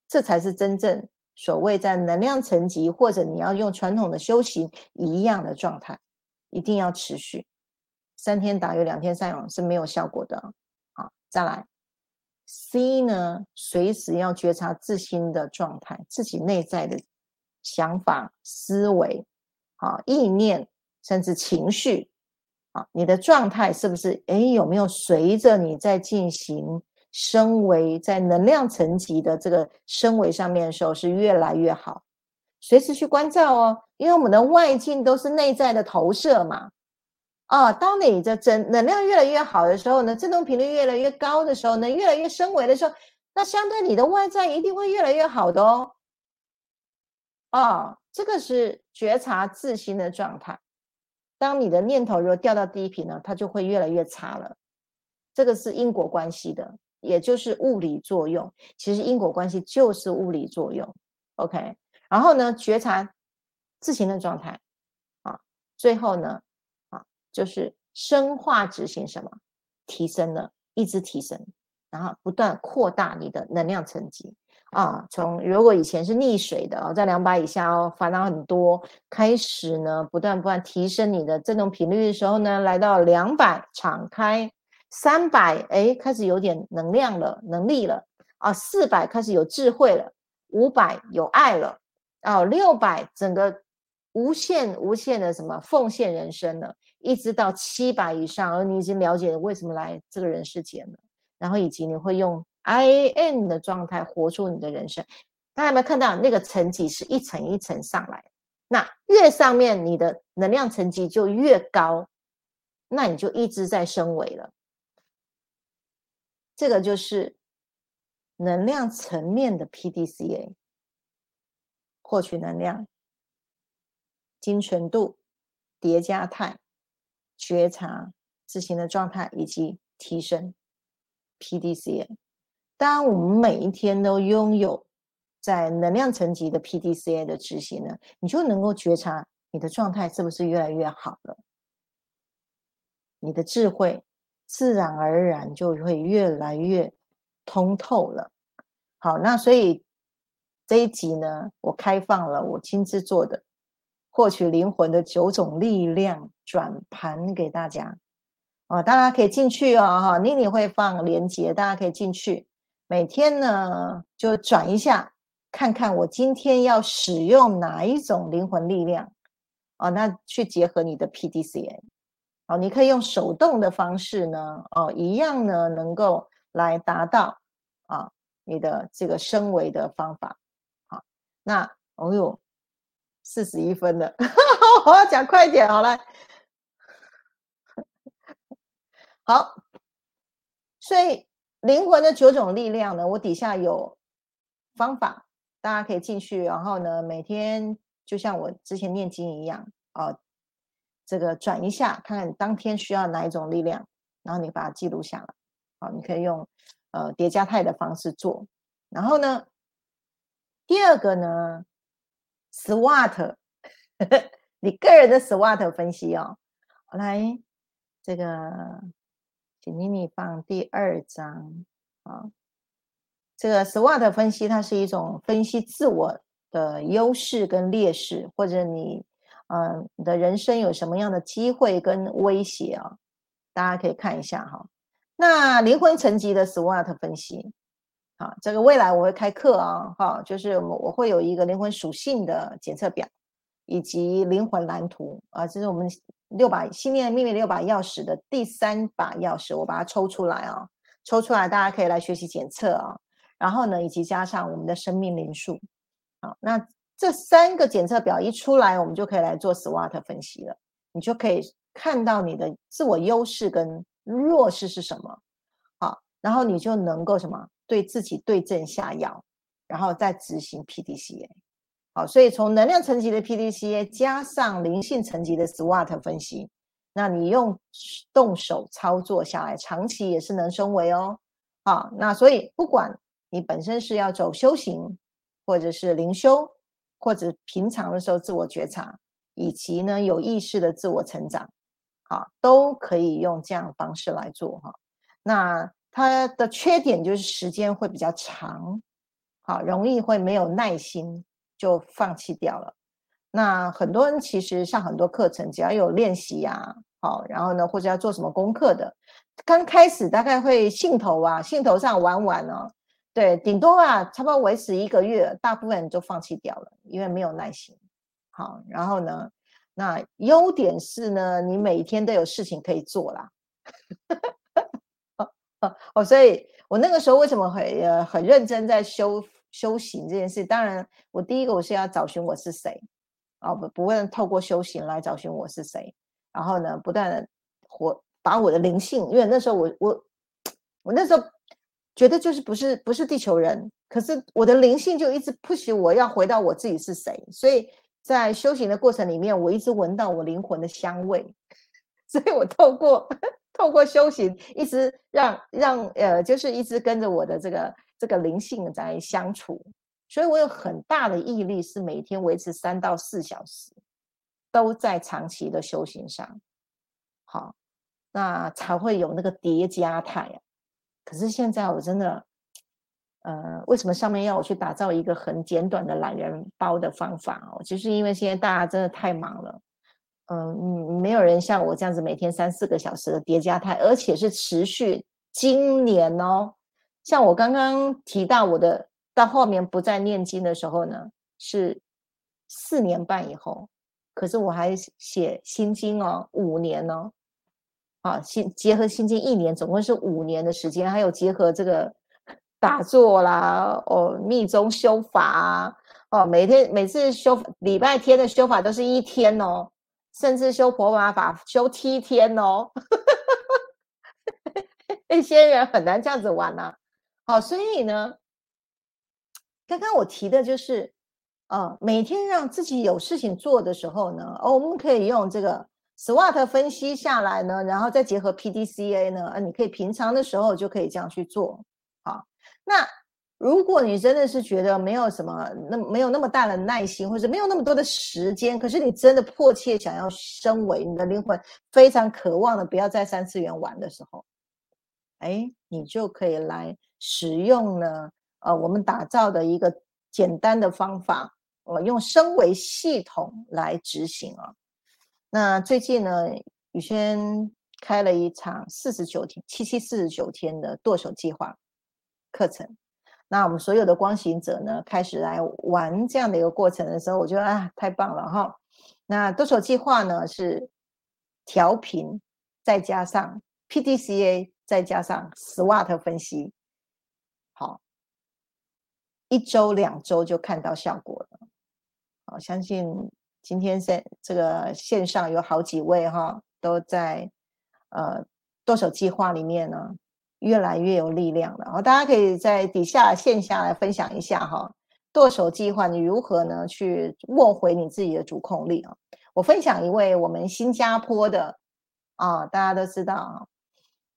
这才是真正所谓在能量层级或者你要用传统的修行一样的状态，一定要持续，三天打鱼两天晒网是没有效果的，好，再来。C 呢，随时要觉察自心的状态，自己内在的想法、思维、啊意念，甚至情绪，啊，你的状态是不是？哎，有没有随着你在进行升维，在能量层级的这个升维上面的时候，是越来越好？随时去关照哦，因为我们的外境都是内在的投射嘛。啊，当你的整能量越来越好的时候呢，振动频率越来越高的时候呢，越来越升维的时候，那相对你的外在一定会越来越好的哦。啊，这个是觉察自心的状态。当你的念头如果掉到低频呢，它就会越来越差了。这个是因果关系的，也就是物理作用。其实因果关系就是物理作用。OK，然后呢，觉察自行的状态。啊，最后呢。啊就是深化执行什么，提升了，一直提升，然后不断扩大你的能量层级啊。从如果以前是溺水的哦，在两百以下哦，烦恼很多，开始呢不断不断提升你的振动频率的时候呢，来到两百敞开，三百哎开始有点能量了，能力了啊，四百开始有智慧了，五百有爱了啊，六百整个无限无限的什么奉献人生了。一直到七百以上，而你已经了解为什么来这个人世间了，然后以及你会用 I N 的状态活出你的人生。大家有没有看到那个层级是一层一层上来？那越上面你的能量层级就越高，那你就一直在升维了。这个就是能量层面的 P D C A，获取能量、精纯度、叠加态。觉察自行的状态以及提升 PDCA。当我们每一天都拥有在能量层级的 PDCA 的执行呢，你就能够觉察你的状态是不是越来越好了。你的智慧自然而然就会越来越通透了。好，那所以这一集呢，我开放了我亲自做的。获取灵魂的九种力量转盘给大家哦，大家可以进去哦，哈，妮妮会放链接，大家可以进去。每天呢，就转一下，看看我今天要使用哪一种灵魂力量哦，那去结合你的 PDCA 哦，你可以用手动的方式呢，哦，一样呢，能够来达到啊你的这个升维的方法。好，那哦哟。四十一分了，我要讲快点，好来，好，所以灵魂的九种力量呢，我底下有方法，大家可以进去，然后呢，每天就像我之前念经一样，哦，这个转一下，看看你当天需要哪一种力量，然后你把它记录下来，好，你可以用呃叠加态的方式做，然后呢，第二个呢。SWOT，你个人的 SWOT 分析哦。来，这个，请妮妮放第二张啊。这个 SWOT 分析，它是一种分析自我的优势跟劣势，或者你，嗯，你的人生有什么样的机会跟威胁啊？大家可以看一下哈。那灵魂层级的 SWOT 分析，啊，这个未来我会开课啊，哈，就是我我会有一个灵魂属性的检测表，以及灵魂蓝图啊，这是我们六把信念秘密六把钥匙的第三把钥匙，我把它抽出来啊，抽出来大家可以来学习检测啊，然后呢，以及加上我们的生命灵数，好，那这三个检测表一出来，我们就可以来做 SWOT 分析了，你就可以看到你的自我优势跟。弱势是什么？好，然后你就能够什么对自己对症下药，然后再执行 PDCA。好，所以从能量层级的 PDCA 加上灵性层级的 SWOT 分析，那你用动手操作下来，长期也是能升维哦。好，那所以不管你本身是要走修行，或者是灵修，或者平常的时候自我觉察，以及呢有意识的自我成长。好，都可以用这样的方式来做哈。那它的缺点就是时间会比较长，好，容易会没有耐心就放弃掉了。那很多人其实上很多课程，只要有练习呀，好，然后呢或者要做什么功课的，刚开始大概会兴头啊，兴头上玩玩哦，对，顶多啊差不多维持一个月，大部分人就放弃掉了，因为没有耐心。好，然后呢？那优点是呢，你每天都有事情可以做啦。哦，所以我那个时候为什么很呃很认真在修修行这件事？当然，我第一个我是要找寻我是谁，哦不不会透过修行来找寻我是谁，然后呢，不断的活把我的灵性，因为那时候我我我那时候觉得就是不是不是地球人，可是我的灵性就一直 push 我要回到我自己是谁，所以。在修行的过程里面，我一直闻到我灵魂的香味，所以我透过 透过修行，一直让让呃，就是一直跟着我的这个这个灵性在相处，所以我有很大的毅力，是每天维持三到四小时，都在长期的修行上，好，那才会有那个叠加态。可是现在我真的。呃，为什么上面要我去打造一个很简短的懒人包的方法哦？就是因为现在大家真的太忙了，嗯，没有人像我这样子每天三四个小时的叠加态，而且是持续。今年哦，像我刚刚提到我的到后面不再念经的时候呢，是四年半以后，可是我还写心经哦，五年哦，啊，心结合心经一年，总共是五年的时间，还有结合这个。打坐啦，哦，密宗修法啊，哦，每天每次修礼拜天的修法都是一天哦，甚至修佛法法修七天哦，那些人很难这样子玩呐。好，所以呢，刚刚我提的就是，呃，每天让自己有事情做的时候呢，哦，我们可以用这个 SWOT 分析下来呢，然后再结合 PDCA 呢，啊，你可以平常的时候就可以这样去做，好。那如果你真的是觉得没有什么，那没有那么大的耐心，或者没有那么多的时间，可是你真的迫切想要升维，你的灵魂非常渴望的不要在三次元玩的时候，哎，你就可以来使用呢，呃，我们打造的一个简单的方法，我用升维系统来执行啊。那最近呢，宇轩开了一场四十九天、七七四十九天的剁手计划。课程，那我们所有的光行者呢，开始来玩这样的一个过程的时候，我觉得啊，太棒了哈。那剁手计划呢是调频，再加上 PDCA，再加上 SWOT 分析，好，一周两周就看到效果了。好，相信今天在这个线上有好几位哈，都在呃剁手计划里面呢。越来越有力量了，然后大家可以在底下线下来分享一下哈，剁手计划你如何呢去握回你自己的主控力啊？我分享一位我们新加坡的啊，大家都知道啊，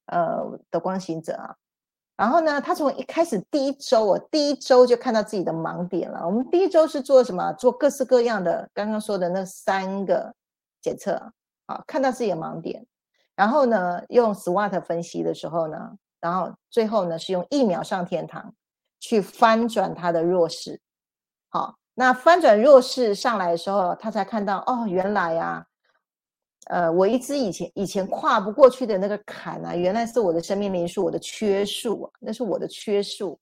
呃的光行者啊，然后呢，他从一开始第一周哦，第一周就看到自己的盲点了。我们第一周是做什么？做各式各样的刚刚说的那三个检测啊，看到自己的盲点。然后呢，用 SWOT 分析的时候呢，然后最后呢是用一秒上天堂去翻转他的弱势。好，那翻转弱势上来的时候，他才看到哦，原来呀。呃，我一直以前以前跨不过去的那个坎啊，原来是我的生命灵数，我的缺数啊，那是我的缺数。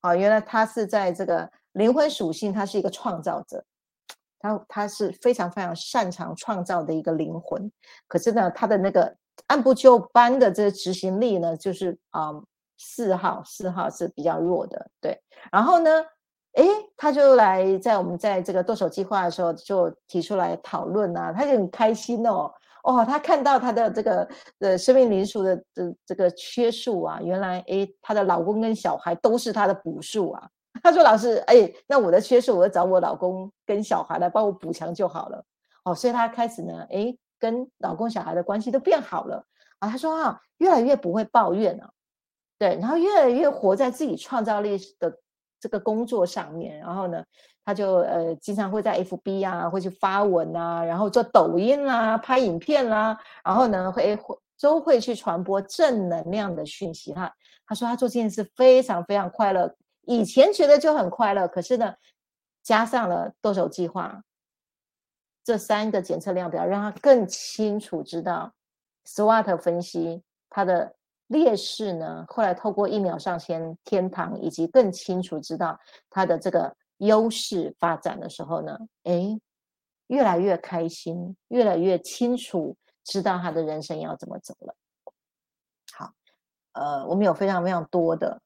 啊，原来他是在这个灵魂属性，他是一个创造者，他他是非常非常擅长创造的一个灵魂。可是呢，他的那个按部就班的这个执行力呢，就是啊，四号四号是比较弱的，对。然后呢，诶，他就来在我们在这个剁手计划的时候就提出来讨论啊，他就很开心哦。哦，她看到她的这个呃生命灵数的这这个缺数啊，原来诶，她的老公跟小孩都是她的补数啊。她说：“老师，哎，那我的缺数，我找我老公跟小孩来帮我补强就好了。”哦，所以她开始呢，哎，跟老公小孩的关系都变好了啊。她说啊，越来越不会抱怨了，对，然后越来越活在自己创造力的这个工作上面，然后呢。他就呃经常会在 FB 啊，会去发文啊，然后做抖音啦，拍影片啦，然后呢会会都会去传播正能量的讯息哈。他说他做这件事非常非常快乐，以前觉得就很快乐，可是呢加上了剁手计划这三个检测量表，让他更清楚知道 SWOT 分析他的劣势呢。后来透过一秒上天天堂，以及更清楚知道他的这个。优势发展的时候呢，哎，越来越开心，越来越清楚，知道他的人生要怎么走了。好，呃，我们有非常非常多的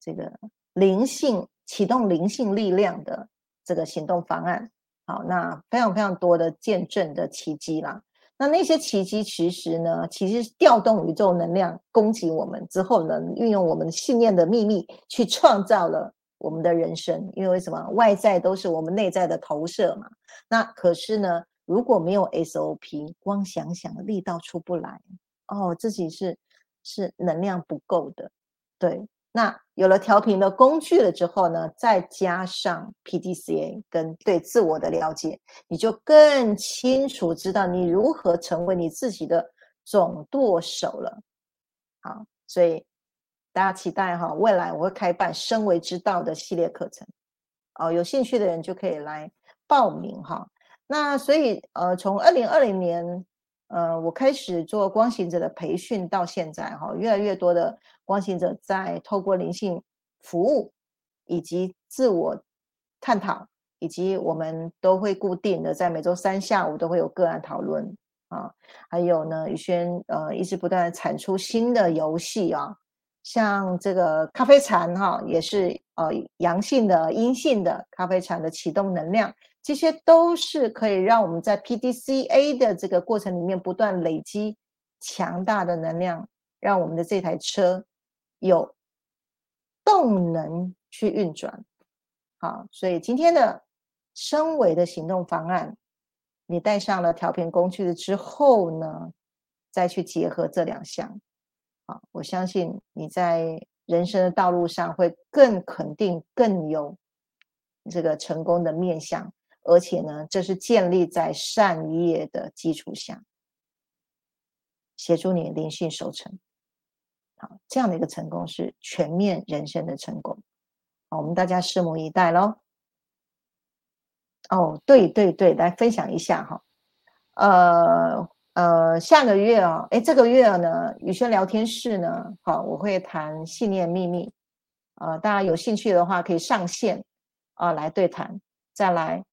这个灵性启动灵性力量的这个行动方案。好，那非常非常多的见证的奇迹啦。那那些奇迹其实呢，其实是调动宇宙能量攻击我们之后呢，运用我们信念的秘密去创造了。我们的人生，因为什么？外在都是我们内在的投射嘛。那可是呢，如果没有 SOP，光想想力道出不来哦，自己是是能量不够的。对，那有了调频的工具了之后呢，再加上 PDCA 跟对自我的了解，你就更清楚知道你如何成为你自己的总舵手了。好，所以。大家期待哈，未来我会开办“身为之道”的系列课程，哦，有兴趣的人就可以来报名哈。那所以呃，从二零二零年呃，我开始做光行者的培训到现在哈，越来越多的光行者在透过灵性服务以及自我探讨，以及我们都会固定的在每周三下午都会有个案讨论啊，还有呢，宇轩呃一直不断的产出新的游戏啊。像这个咖啡禅哈，也是呃阳性的、阴性的咖啡禅的启动能量，这些都是可以让我们在 PDCA 的这个过程里面不断累积强大的能量，让我们的这台车有动能去运转。好，所以今天的升维的行动方案，你带上了调频工具了之后呢，再去结合这两项。我相信你在人生的道路上会更肯定、更有这个成功的面向，而且呢，这是建立在善业的基础下，协助你灵性守成。好，这样的一个成功是全面人生的成功。好，我们大家拭目以待喽。哦，对对对，来分享一下哈，呃。呃，下个月啊，哎，这个月呢，宇轩聊天室呢，好，我会谈信念秘密，呃，大家有兴趣的话可以上线啊来对谈。再来，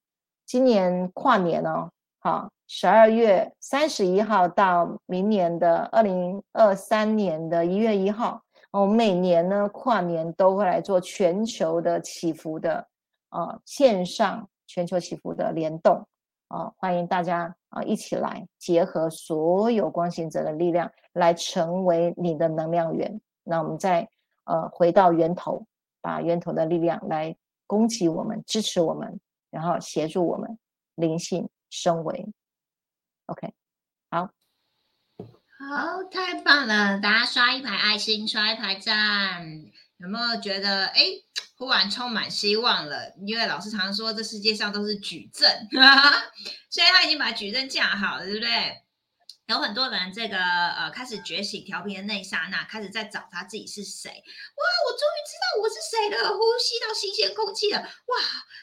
今年跨年哦，好，十二月三十一号到明年的二零二三年的一月一号，我们每年呢跨年都会来做全球的祈福的啊线上全球祈福的联动。啊，欢迎大家啊，一起来结合所有光行者的力量，来成为你的能量源。那我们再呃回到源头，把源头的力量来攻击我们，支持我们，然后协助我们灵性升维。OK，好，好，太棒了！大家刷一排爱心，刷一排赞，有没有觉得哎，忽然充满希望了？因为老师常说这世界上都是矩阵，所以他已经把矩阵架好了，对不对？有很多人这个呃开始觉醒调频的那一刹那，开始在找他自己是谁。哇，我终于知道我是谁了，呼吸到新鲜空气了，哇，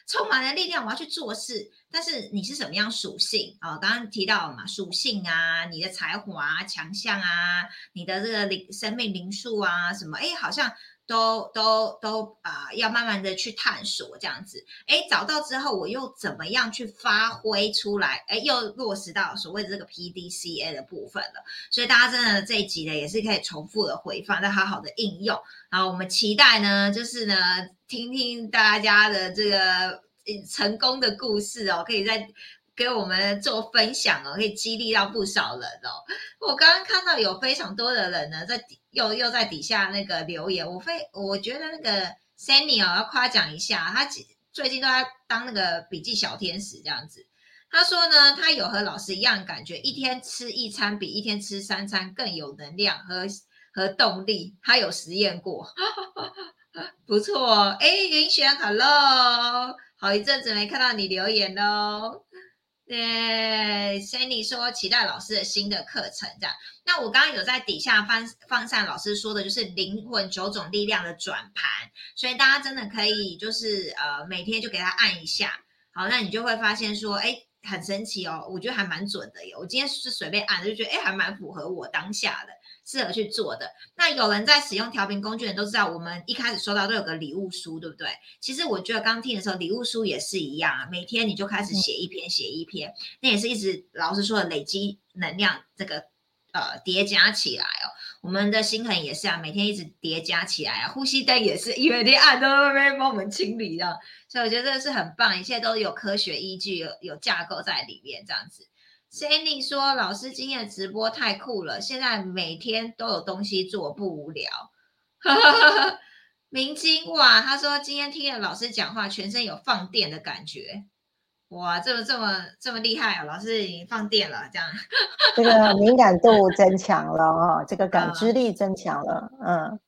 充满了力量，我要去做事。但是你是什么样属性啊？刚刚提到了嘛，属性啊，你的才华啊、强项啊，你的这个灵生命灵数啊，什么？哎，好像。都都都啊，要慢慢的去探索这样子，哎，找到之后我又怎么样去发挥出来？哎，又落实到所谓的这个 P D C A 的部分了。所以大家真的这一集呢，也是可以重复的回放，再好好的应用。然后我们期待呢，就是呢，听听大家的这个成功的故事哦，可以在。给我们做分享哦，可以激励到不少人哦。我刚刚看到有非常多的人呢，在又又在底下那个留言，我非我觉得那个 Sunny 哦要夸奖一下，他最近都在当那个笔记小天使这样子。他说呢，他有和老师一样感觉，一天吃一餐比一天吃三餐更有能量和和动力。他有实验过，不错。哎，云璇，Hello，好一阵子没看到你留言喽。对，Sandy 说期待老师的新的课程，这样。那我刚刚有在底下放放上老师说的，就是灵魂九种力量的转盘，所以大家真的可以就是呃每天就给他按一下，好，那你就会发现说，哎，很神奇哦，我觉得还蛮准的耶。我今天是随便按，就觉得哎还蛮符合我当下的。适合去做的。那有人在使用调频工具的都知道，我们一开始收到都有个礼物书，对不对？其实我觉得刚听的时候，礼物书也是一样啊，每天你就开始写一篇，写一篇，那也是一直老师说的累积能量，这个呃叠加起来哦。我们的心痕也是啊，每天一直叠加起来啊。呼吸灯也是，因为你按都会帮我们清理的，所以我觉得这个是很棒，一切都有科学依据，有有架构在里面，这样子。Sandy 说：“老师今天的直播太酷了，现在每天都有东西做，不无聊。”明晶哇，他说今天听了老师讲话，全身有放电的感觉。哇，这么这么这么厉害啊！老师已经放电了，这样。这个敏感度增强了哦，这个感知力增强了，嗯，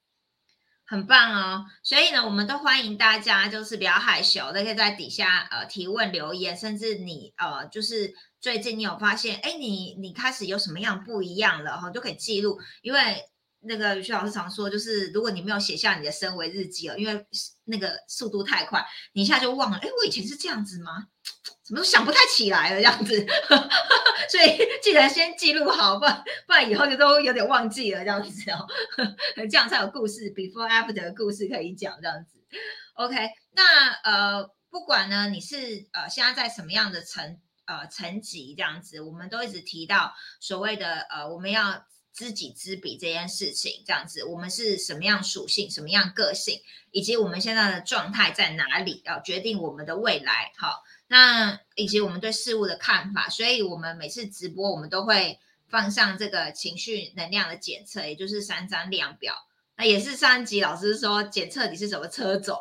很棒哦。所以呢，我们都欢迎大家，就是比较害羞的，可以在底下呃提问留言，甚至你呃就是。最近你有发现，哎，你你开始有什么样不一样了哈，就可以记录。因为那个徐老师常说，就是如果你没有写下你的生为日记哦，因为那个速度太快，你一下就忘了。哎，我以前是这样子吗？怎么都想不太起来了这样子。所以 记得先记录好，不然不然以后就都有点忘记了这样子哦。这样才有故事，before after 的故事可以讲这样子。OK，那呃，不管呢你是呃现在在什么样的层。呃，层级这样子，我们都一直提到所谓的呃，我们要知己知彼这件事情，这样子，我们是什么样属性，什么样个性，以及我们现在的状态在哪里，要决定我们的未来。好，那以及我们对事物的看法，所以我们每次直播，我们都会放上这个情绪能量的检测，也就是三张量表。那也是上集老师说检测你是什么车种，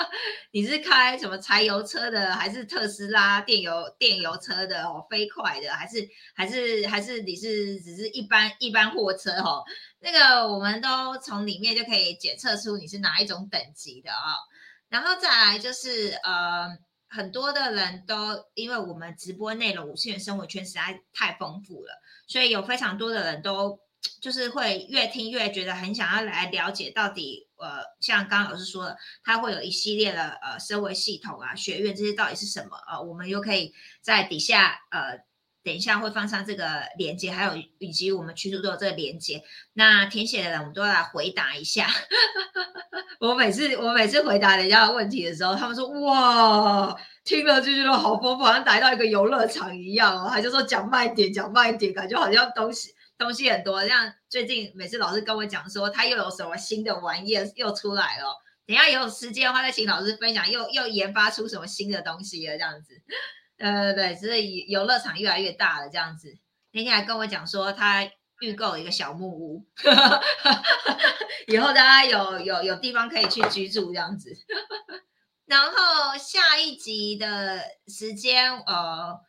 你是开什么柴油车的，还是特斯拉电油电油车的哦，飞快的，还是还是还是你是只是一般一般货车哦？那个我们都从里面就可以检测出你是哪一种等级的啊。然后再来就是呃，很多的人都因为我们直播内容五次元生活圈实在太丰富了，所以有非常多的人都。就是会越听越觉得很想要来了解到底，呃，像刚刚老师说的，它会有一系列的呃社会系统啊、学院这些到底是什么啊？我们又可以在底下呃，等一下会放上这个连接，还有以及我们群主都有这个连接。那填写的人我们都要来回答一下。我每次我每次回答人家的问题的时候，他们说哇，听了就觉得好丰富，好像来到一个游乐场一样哦。他就说讲慢一点，讲慢一点，感觉好像东西。东西很多，像最近每次老师跟我讲说他又有什么新的玩意又出来了，等下有时间的话再请老师分享，又又研发出什么新的东西了这样子。呃对，所以游乐场越来越大了这样子。那天还跟我讲说他预购一个小木屋，以后大家有有有地方可以去居住这样子。然后下一集的时间，呃。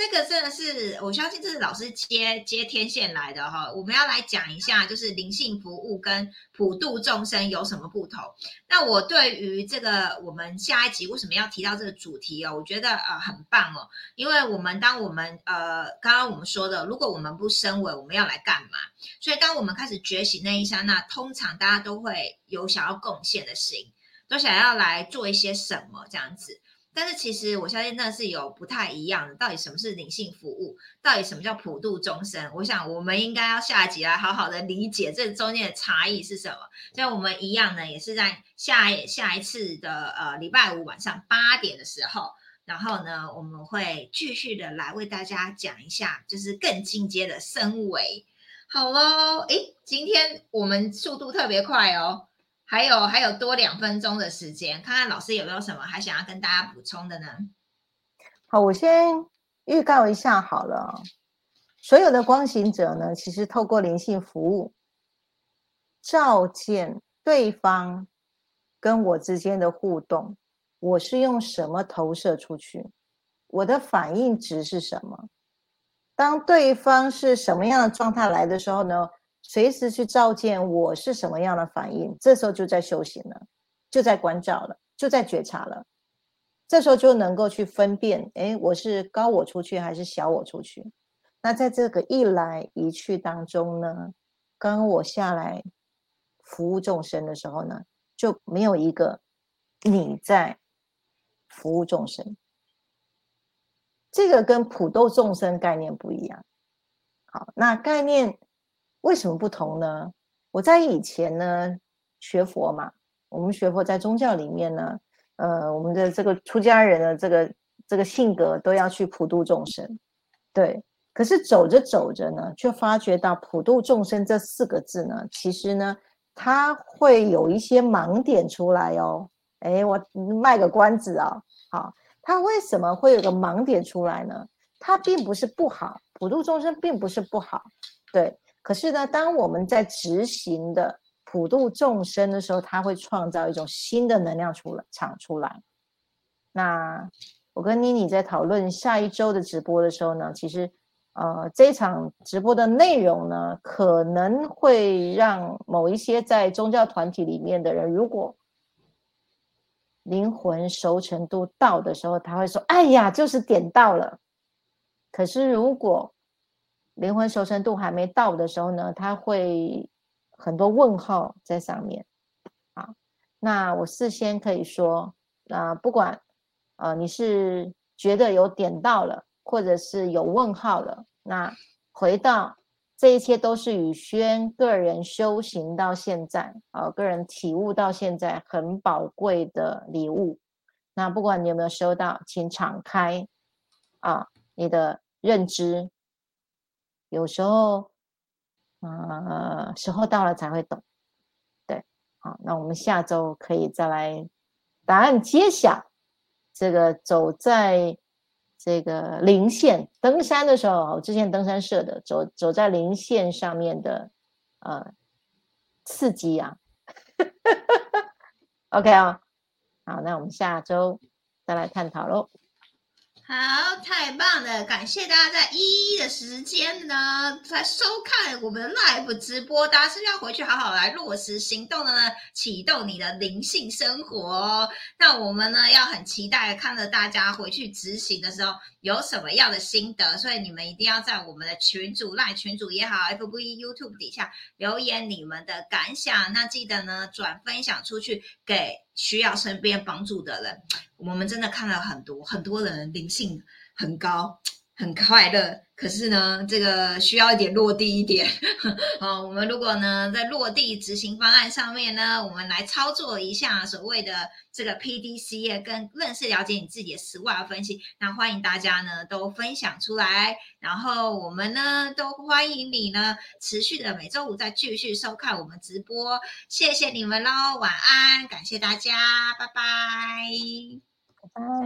这个真的是，我相信这是老师接接天线来的哈。我们要来讲一下，就是灵性服务跟普度众生有什么不同。那我对于这个，我们下一集为什么要提到这个主题哦？我觉得呃很棒哦，因为我们当我们呃刚刚我们说的，如果我们不升维，我们要来干嘛？所以当我们开始觉醒那一刹那，通常大家都会有想要贡献的心，都想要来做一些什么这样子。但是其实我相信那是有不太一样的。到底什么是灵性服务？到底什么叫普度众生？我想我们应该要下集来好好的理解这中间的差异是什么。像我们一样呢，也是在下下一次的呃礼拜五晚上八点的时候，然后呢我们会继续的来为大家讲一下，就是更进阶的升维。好喽，诶，今天我们速度特别快哦。还有还有多两分钟的时间，看看老师有没有什么还想要跟大家补充的呢？好，我先预告一下好了。所有的光行者呢，其实透过灵性服务，照见对方跟我之间的互动，我是用什么投射出去？我的反应值是什么？当对方是什么样的状态来的时候呢？随时去照见我是什么样的反应，这时候就在修行了，就在关照了，就在觉察了。这时候就能够去分辨，哎，我是高我出去还是小我出去？那在这个一来一去当中呢，刚我下来服务众生的时候呢，就没有一个你在服务众生，这个跟普度众生概念不一样。好，那概念。为什么不同呢？我在以前呢学佛嘛，我们学佛在宗教里面呢，呃，我们的这个出家人的这个这个性格都要去普度众生，对。可是走着走着呢，却发觉到普度众生这四个字呢，其实呢，它会有一些盲点出来哦。哎，我卖个关子啊，好，它为什么会有个盲点出来呢？它并不是不好，普度众生并不是不好，对。可是呢，当我们在执行的普度众生的时候，它会创造一种新的能量出来，场出来。那我跟妮妮在讨论下一周的直播的时候呢，其实，呃，这场直播的内容呢，可能会让某一些在宗教团体里面的人，如果灵魂熟成度到的时候，他会说：“哎呀，就是点到了。”可是如果灵魂熟成度还没到的时候呢，他会很多问号在上面。好，那我事先可以说，啊，不管呃你是觉得有点到了，或者是有问号了，那回到这一切都是宇轩个人修行到现在啊，个人体悟到现在很宝贵的礼物。那不管你有没有收到，请敞开啊，你的认知。有时候，呃，时候到了才会懂，对，好，那我们下周可以再来答案揭晓。这个走在这个零线登山的时候，我之前登山社的走走在零线上面的呃刺激啊，OK 啊，好，那我们下周再来探讨喽。好，太棒了！感谢大家在一一的时间呢，来收看我们的 live 直播。大家是要回去好好来落实行动的呢，启动你的灵性生活哦。那我们呢，要很期待看着大家回去执行的时候有什么样的心得。所以你们一定要在我们的群主、赖群主也好，FB、YouTube 底下留言你们的感想。那记得呢，转分享出去给。需要身边帮助的人，我们真的看了很多很多人灵性很高，很快乐。可是呢，这个需要一点落地一点。好，我们如果呢在落地执行方案上面呢，我们来操作一下所谓的这个 P D C 跟认识了解你自己的十万分析。那欢迎大家呢都分享出来，然后我们呢都欢迎你呢持续的每周五再继续收看我们直播。谢谢你们喽，晚安，感谢大家，拜拜，拜拜。